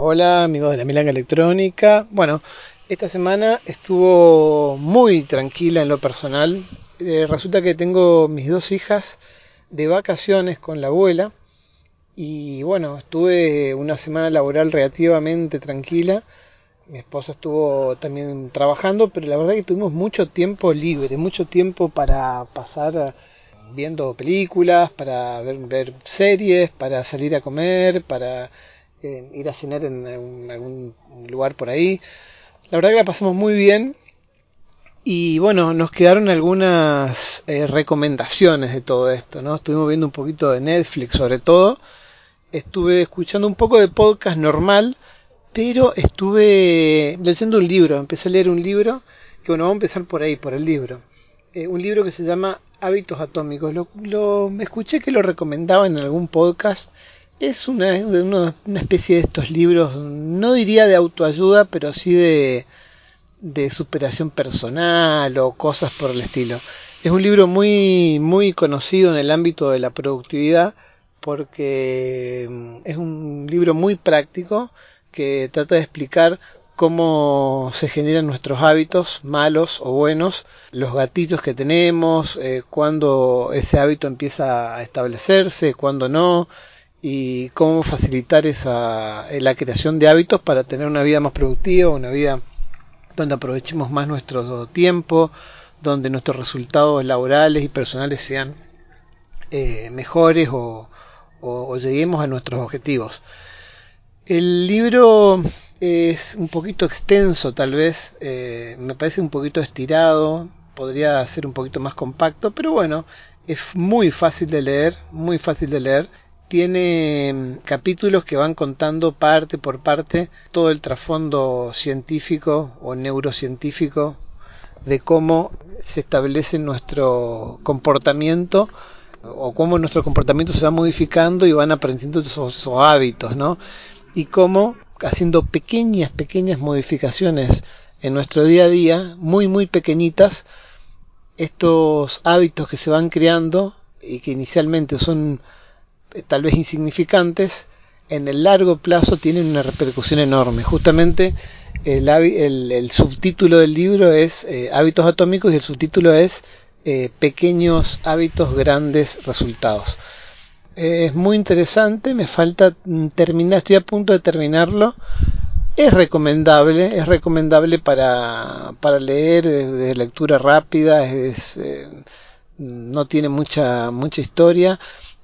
Hola amigos de la Milanga Electrónica. Bueno, esta semana estuvo muy tranquila en lo personal. Eh, resulta que tengo mis dos hijas de vacaciones con la abuela y bueno, estuve una semana laboral relativamente tranquila. Mi esposa estuvo también trabajando, pero la verdad que tuvimos mucho tiempo libre, mucho tiempo para pasar viendo películas, para ver, ver series, para salir a comer, para ir a cenar en, en, algún lugar por ahí. La verdad que la pasamos muy bien. Y bueno, nos quedaron algunas eh, recomendaciones de todo esto, ¿no? Estuvimos viendo un poquito de Netflix sobre todo. Estuve escuchando un poco de podcast normal, pero estuve leyendo un libro. Empecé a leer un libro, que bueno, vamos a empezar por ahí, por el libro. Eh, un libro que se llama Hábitos Atómicos. Lo, lo, escuché que lo recomendaban en algún podcast es una, una, especie de estos libros, no diría de autoayuda, pero sí de, de superación personal o cosas por el estilo. Es un libro muy, muy conocido en el ámbito de la productividad porque mm, es un libro muy práctico que trata de explicar cómo se generan nuestros hábitos, malos o buenos, los gatillos que tenemos, eh, cuándo ese hábito empieza a establecerse, cuándo no, y cómo facilitar esa, eh, la creación de hábitos para tener una vida más productiva, una vida donde aprovechemos más nuestro tiempo, donde nuestros resultados laborales y personales sean eh, mejores o, o, lleguemos a nuestros objetivos. El libro es un poquito extenso tal vez, eh, me parece un poquito estirado, podría ser un poquito más compacto, pero bueno, es muy fácil de leer, muy fácil de leer tiene mm, capítulos que van contando parte por parte todo el trasfondo científico o neurocientífico de cómo se establece nuestro comportamiento o cómo nuestro comportamiento se va modificando y van aprendiendo esos, hábitos, ¿no? Y cómo haciendo pequeñas, pequeñas modificaciones en nuestro día a día, muy, muy pequeñitas, estos hábitos que se van creando y que inicialmente son tal vez insignificantes, en el largo plazo tienen una repercusión enorme. Justamente el, subtítulo del libro es eh, Hábitos Atómicos y el subtítulo es eh, Pequeños hábitos, grandes resultados. Eh, es muy interesante, me falta terminar, estoy a punto de terminarlo. Es recomendable, es recomendable para, para leer de lectura rápida, es, no tiene mucha, mucha historia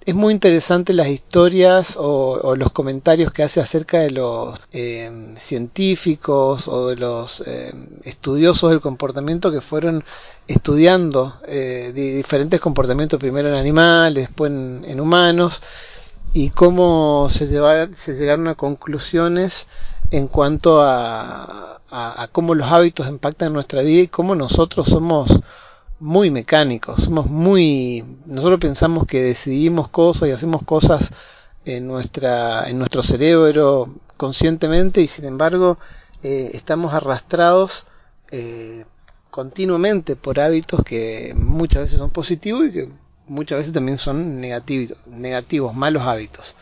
es muy interesante las historias o, los comentarios que hace acerca de los eh, científicos o de los eh, estudiosos del comportamiento que fueron estudiando eh, diferentes comportamientos, primero en animales, después en, en humanos, y cómo se, se, llegaron a conclusiones en cuanto a, a cómo los hábitos impactan nuestra vida y cómo nosotros somos muy mecánicos, somos muy, nosotros pensamos que decidimos cosas y hacemos cosas en nuestra, en nuestro cerebro conscientemente y sin embargo eh, estamos arrastrados eh, continuamente por hábitos que muchas veces son positivos y que muchas veces también son negativos, negativos malos hábitos.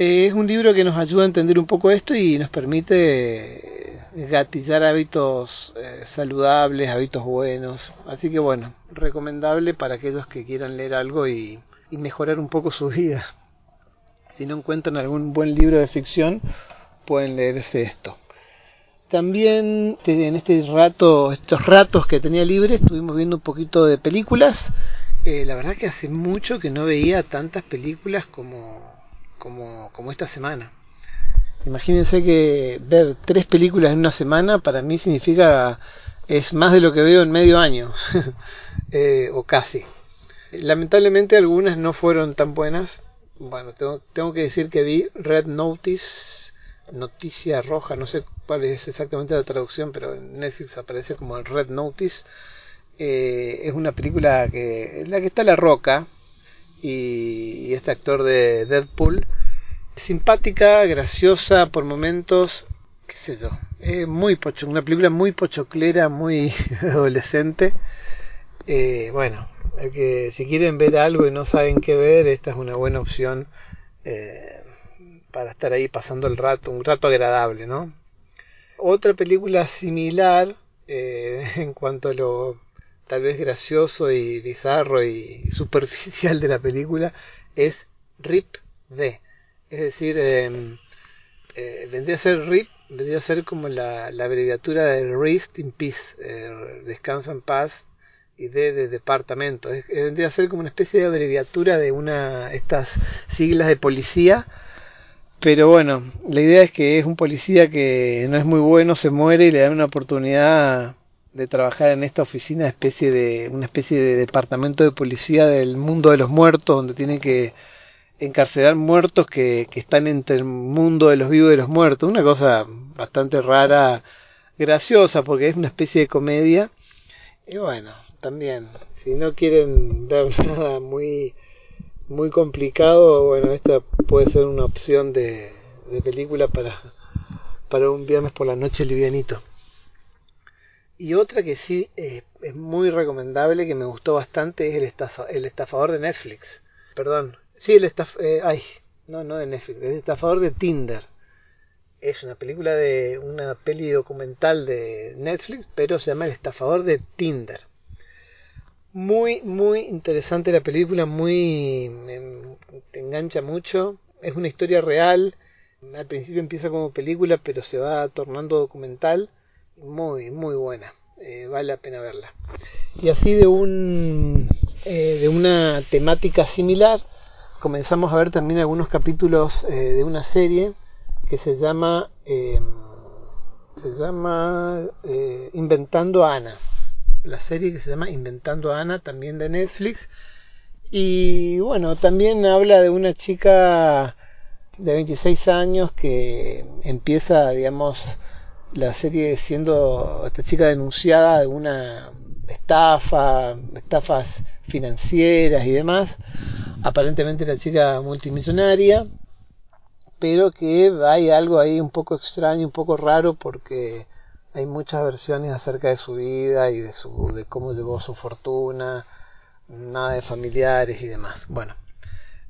Eh, es un libro que nos ayuda a entender un poco esto y nos permite gatillar hábitos eh, saludables, hábitos buenos. Así que bueno, recomendable para aquellos que quieran leer algo y, y mejorar un poco su vida. Si no encuentran algún buen libro de ficción, pueden leerse esto. También en este rato, estos ratos que tenía libre, estuvimos viendo un poquito de películas. Eh, la verdad que hace mucho que no veía tantas películas como como, como esta semana. Imagínense que ver tres películas en una semana para mí significa es más de lo que veo en medio año eh, o casi. Lamentablemente algunas no fueron tan buenas. Bueno, tengo, tengo que decir que vi Red Notice, noticia roja, no sé cuál es exactamente la traducción, pero en Netflix aparece como Red Notice. Eh, es una película que en la que está La Roca, y, este actor de Deadpool. Simpática, graciosa por momentos, qué sé yo. Es muy pocho, una película muy pochoclera, muy adolescente. Eh, bueno, que si quieren ver algo y no saben qué ver, esta es una buena opción. Eh, para estar ahí pasando el rato, un rato agradable, ¿no? Otra película similar eh, en cuanto a lo tal vez gracioso y bizarro y superficial de la película es Rip D. Es decir, em, eh, vendría a ser RIP, vendría a ser como la, abreviatura de Rest in Peace, eh, Descanso en Paz, y D de departamento. vendría a ser como una especie de abreviatura de una estas siglas de policía. Pero bueno, la idea es que es un policía que no es muy bueno, se muere y le dan una oportunidad de trabajar en esta oficina, especie de una especie de departamento de policía del mundo de los muertos, donde tiene que encarcelar muertos que, están entre el mundo de los vivos y de los muertos. Una cosa bastante rara, graciosa, porque es una especie de comedia. Y bueno, también, si no quieren ver nada muy, muy complicado, bueno, esta puede ser una opción de, película para, para un viernes por la noche livianito. Y otra que sí eh, es muy recomendable, que me gustó bastante, es el, estafador de Netflix. Perdón, Sí, el estafador. Eh, ay, no, no de Netflix, el estafador de Tinder. Es una película de una peli documental de Netflix, pero se llama El estafador de Tinder. Muy, muy interesante la película, muy. te engancha mucho. Es una historia real. Al principio empieza como película, pero se va tornando documental. Muy, muy buena. Eh, vale la pena verla. Y así de un. Eh, de una temática similar comenzamos a ver también algunos capítulos eh, de una serie que se llama em, se llama Inventando Ana la serie que se llama Inventando Ana también de Netflix y bueno también habla de una chica de 26 años que empieza digamos la serie siendo esta chica denunciada de una estafa estafas financieras y demás aparentemente la chica multimillonaria, pero que hay algo ahí un poco extraño, un poco raro porque hay muchas versiones acerca de su vida y de, su, de cómo llegó su fortuna, nada de familiares y demás. Bueno,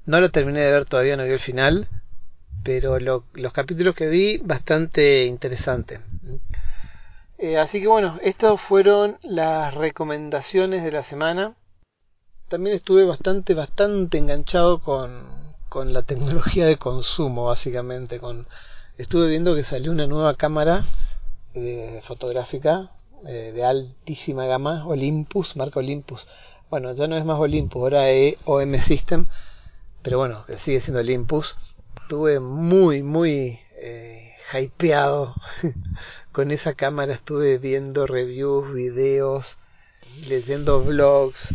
no lo terminé de ver todavía, no vi el final, pero los capítulos que vi bastante interesante. Eh, así que bueno, estas fueron las recomendaciones de la semana también estuve bastante, bastante enganchado con, con la tecnología de consumo, básicamente. Con, estuve viendo que salió una nueva cámara eh, fotográfica eh, de altísima gama, Olympus, marca Olympus. Bueno, ya no es más Olympus, ahora es OM System, pero bueno, sigue siendo Olympus. Estuve muy, muy eh, hypeado con esa cámara, estuve viendo reviews, videos, leyendo blogs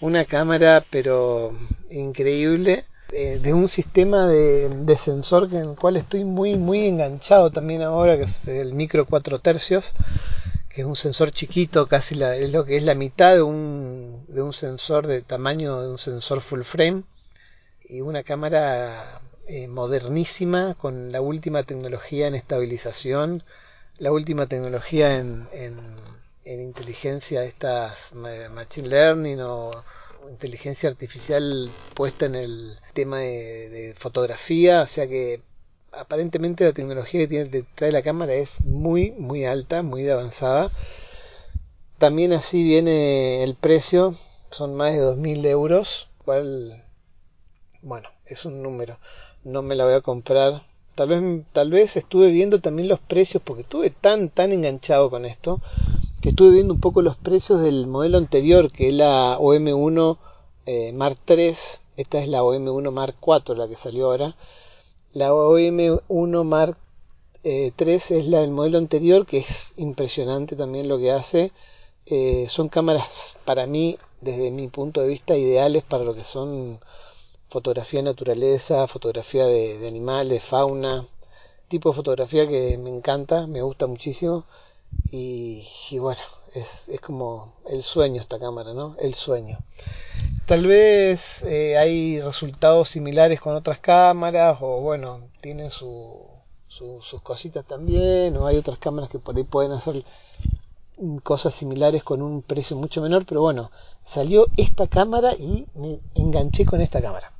una cámara pero increíble eh, de un sistema de, sensor en el cual estoy muy muy enganchado también ahora que es el micro 4 tercios que es un sensor chiquito casi la, es lo que es la mitad de un, de un sensor de tamaño de un sensor full frame. Y una cámara eh, modernísima con la última tecnología en estabilización la última tecnología en en inteligencia estas machine learning o inteligencia artificial puesta en el tema de, fotografía, o sea que aparentemente la tecnología que tiene, trae la cámara es muy muy alta, muy avanzada. También así viene el precio, son más de 2.000 euros, cual, bueno, es un número, no me la voy a comprar. Tal vez, tal vez estuve viendo también los precios porque estuve tan, tan enganchado con esto que estuve viendo un poco los precios del modelo anterior, que es la OM1 eh, Mark III, esta es la OM1 Mark IV, la que salió ahora. La OM1 Mark eh, es la del modelo anterior, que es impresionante también lo que hace. Eh, son cámaras para mí, desde mi punto de vista, ideales para lo que son fotografía de naturaleza, fotografía de animales, fauna, tipo de fotografía que me encanta, me gusta muchísimo. Y, bueno, es, como el sueño esta cámara, ¿no? El sueño. Tal vez eh, hay resultados similares con otras cámaras o bueno, tienen su, sus cositas también o hay otras cámaras que por ahí pueden hacer cosas similares con un precio mucho menor, pero bueno, salió esta cámara y me enganché con esta cámara.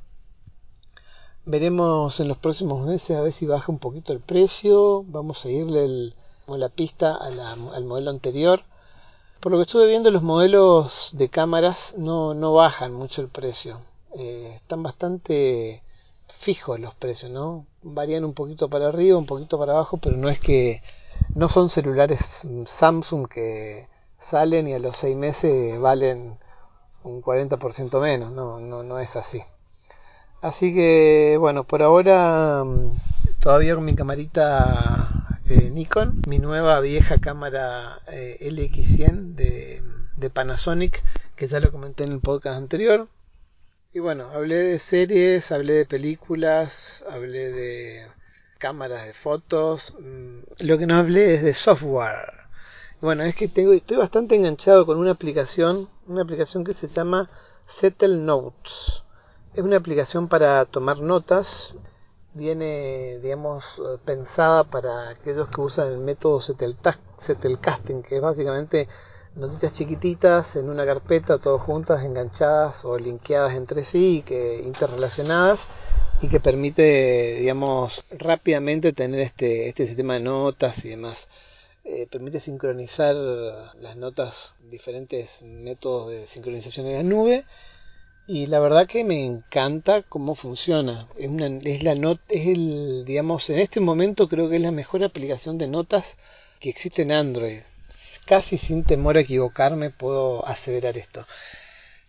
Veremos en los próximos meses a ver si baja un poquito el precio. Vamos a seguirle la pista al modelo anterior. Por lo que estuve viendo, los modelos de cámaras no, no bajan mucho el precio. Eh, están bastante fijos los precios, ¿no? Varían un poquito para arriba, un poquito para abajo, pero no es que no son celulares Samsung que salen y a los seis meses valen un 40% menos, no, no, no es así. Así que bueno, por ahora mm, todavía con mi camarita eh, Nikon, mi nueva vieja cámara eh, LX100 de, de Panasonic, que ya lo comenté en el podcast anterior. Y bueno, hablé de series, hablé de películas, hablé de cámaras de fotos. Mm, lo que no hablé es de software. Bueno, es que tengo, estoy bastante enganchado con una aplicación, una aplicación que se llama Settle Notes. Es una aplicación para tomar notas. Viene, digamos, pensada para aquellos que usan el método Settelcasting, que es básicamente notitas chiquititas en una carpeta, todas juntas, enganchadas o linkeadas entre sí, que interrelacionadas y que permite, digamos, rápidamente tener este, este sistema de notas y demás. Eh, permite sincronizar las notas, diferentes métodos de sincronización en la nube. Y la verdad que me encanta cómo funciona. Es, la not, es el, digamos, en este momento creo que es la mejor aplicación de notas que existe en Android. Casi sin temor a equivocarme puedo aseverar esto.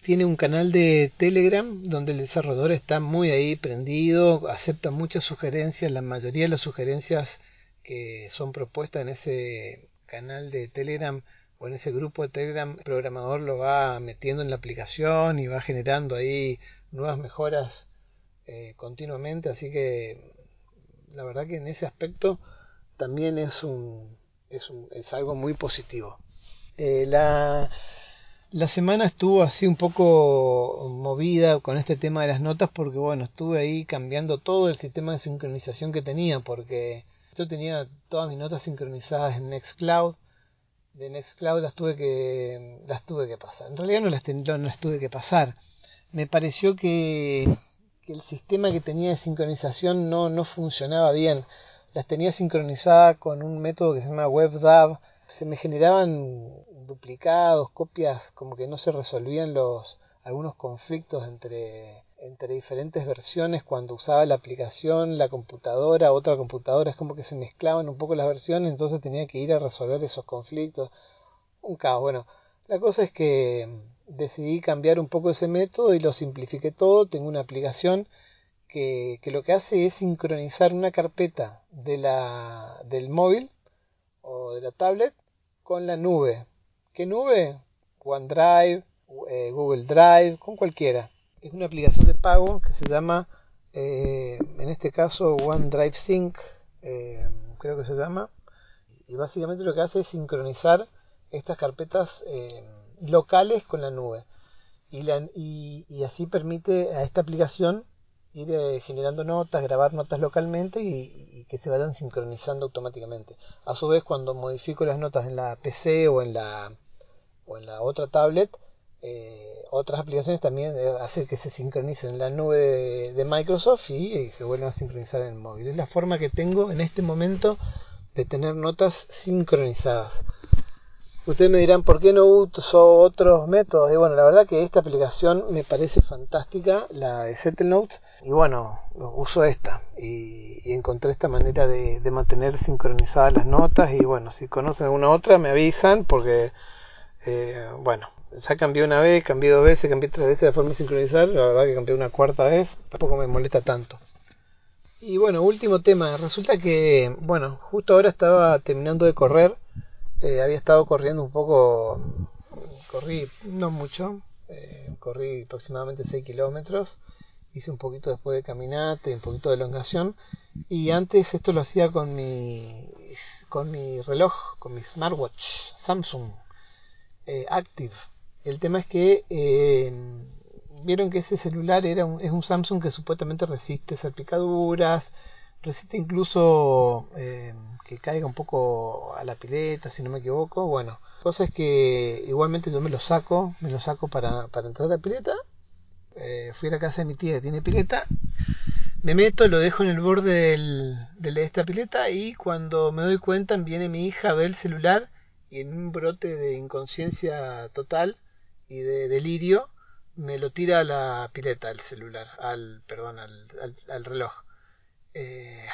Tiene un canal de Telegram donde el desarrollador está muy ahí prendido, acepta muchas sugerencias, la mayoría de las sugerencias que son propuestas en ese canal de Telegram o en ese grupo de Telegram, el programador lo va metiendo en la aplicación y va generando ahí nuevas mejoras eh, continuamente, así que la verdad que en ese aspecto también es un es, un, es algo muy positivo. Eh, la, la semana estuvo así un poco movida con este tema de las notas porque bueno, estuve ahí cambiando todo el sistema de sincronización que tenía porque yo tenía todas mis notas sincronizadas en Nextcloud. De Nextcloud las tuve que, las tuve que pasar. En realidad no las, no las tuve que pasar. Me pareció que, que, el sistema que tenía de sincronización no, no funcionaba bien. Las tenía sincronizadas con un método que se llama WebDAV. Se me generaban duplicados, copias, como que no se resolvían los algunos conflictos entre entre diferentes versiones cuando usaba la aplicación, la computadora, otra computadora, es como que se mezclaban un poco las versiones, entonces tenía que ir a resolver esos conflictos. Un caos. Bueno, la cosa es que decidí cambiar un poco ese método y lo simplifiqué todo. Tengo una aplicación que, que lo que hace es sincronizar una carpeta de la, del móvil o de la tablet con la nube. ¿Qué nube? OneDrive, eh, Google Drive, con cualquiera es una aplicación de pago que se llama, eh, en este caso, OneDrive Sync, eh, creo que se llama. Y básicamente lo que hace es sincronizar estas carpetas locales con la nube. Y, la, y, así permite a esta aplicación ir generando notas, grabar notas localmente y, que se vayan sincronizando automáticamente. A su vez, cuando modifico las notas en la PC o en la, o en la otra tablet, eh, otras aplicaciones también eh, hace que se sincronicen en la nube de, Microsoft y, se vuelvan a sincronizar en el móvil. Es la forma que tengo en este momento de tener notas sincronizadas. Ustedes me dirán, ¿por qué no uso otros métodos? Y bueno, la verdad que esta aplicación me parece fantástica, la de Settle Notes, y bueno, uso esta y, encontré esta manera de, de, mantener sincronizadas las notas y bueno, si conocen alguna otra me avisan porque, eh, bueno, ya cambié una vez, cambié dos veces, cambié tres veces de forma de sincronizar, la verdad que cambié una cuarta vez, tampoco me molesta tanto. Y bueno, último tema, resulta que, bueno, justo ahora estaba terminando de correr, eh, había estado corriendo un poco, corrí no mucho, eh, corrí aproximadamente 6 kilómetros, hice un poquito después de caminata, un poquito de elongación, y antes esto lo hacía con mi, con mi reloj, con mi smartwatch Samsung eh, Active. El tema es que vieron que ese celular era un, es un Samsung que supuestamente resiste salpicaduras, resiste incluso eh, que caiga un poco a la pileta, si no me equivoco. Bueno, cosa es que igualmente yo me lo saco, me lo saco para, para entrar a la pileta. Eh, fui a la casa de mi tía que tiene pileta, Me meto, lo dejo en el borde del, de esta pileta y cuando me doy cuenta viene mi hija, ve el celular y en un brote de inconsciencia total y de delirio me lo tira a la pileta, al celular, al, perdón, al, al, reloj. Eh,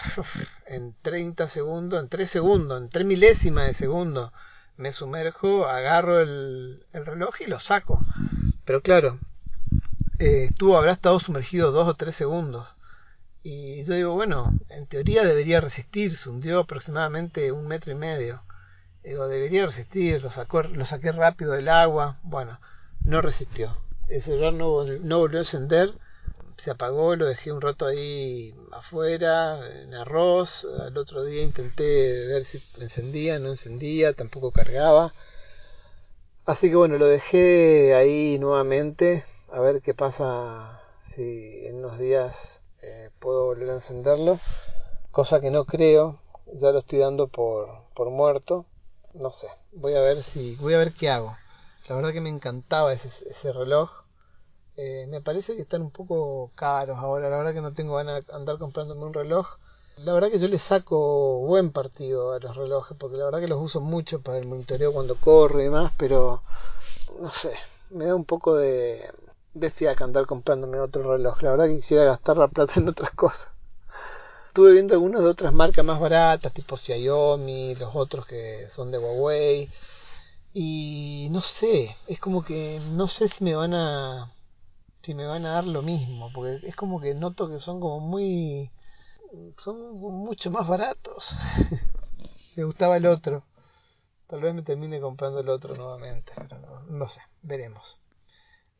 en 30 segundos, en 3 segundos, en 3 milésimas de segundo, me sumerjo, agarro el, el reloj y lo saco. Pero claro, eh, estuvo, habrá estado sumergido 2 o 3 segundos. Y yo digo, bueno, en teoría debería resistir, se hundió aproximadamente un metro y medio. Digo, debería resistir, lo, lo saqué rápido del agua. Bueno, no resistió. El celular no volvió a encender, se apagó, lo dejé un rato ahí afuera, en arroz. Al otro día intenté ver si encendía, no encendía, tampoco cargaba. Así que bueno, lo dejé ahí nuevamente, a ver qué pasa si en unos días eh, puedo volver a encenderlo. Cosa que no creo, ya lo estoy dando por, por muerto no sé, voy a ver si, voy a ver qué hago. La verdad que me encantaba ese, ese reloj. Eh, me parece que están un poco caros ahora, la verdad que no tengo ganas de andar comprándome un reloj. La verdad que yo le saco buen partido a los relojes, porque la verdad que los uso mucho para el monitoreo cuando corro y demás, pero no sé, me da un poco de, de fiaca andar comprándome otro reloj. La verdad que quisiera gastar la plata en otras cosas. Estuve viendo algunos de otras marcas más baratas, tipo Xiaomi, los otros que son de Huawei. Y no sé, es como que no sé si me van a si me van a dar lo mismo, porque es como que noto que son como muy son mucho más baratos. me gustaba el otro. Tal vez me termine comprando el otro nuevamente, pero no, sé, veremos.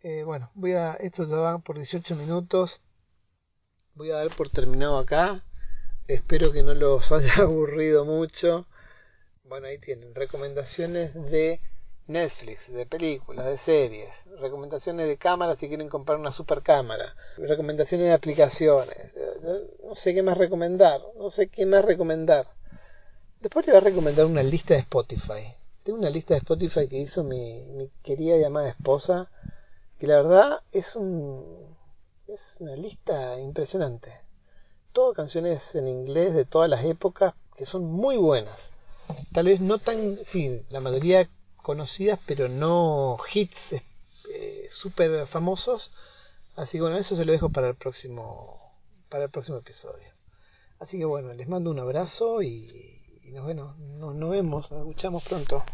Eh, bueno, voy a esto ya va por 18 minutos. Voy a dar por terminado acá. Espero que no los haya aburrido mucho. Bueno, ahí tienen recomendaciones de Netflix, de películas, de series, recomendaciones de cámaras si quieren comprar una super cámara, recomendaciones de aplicaciones. No sé qué más recomendar, no sé qué más recomendar. Después le voy a recomendar una lista de Spotify. Tengo una lista de Spotify que hizo mi, mi querida llamada esposa, que la verdad es un es una lista impresionante todo canciones en inglés de todas las épocas que son muy buenas. Tal vez no tan, sí, la mayoría conocidas, pero no hits eh, súper famosos. Así que bueno, eso se lo dejo para el próximo, para el próximo episodio. Así que bueno, les mando un abrazo y, nos, bueno, nos vemos, nos escuchamos pronto.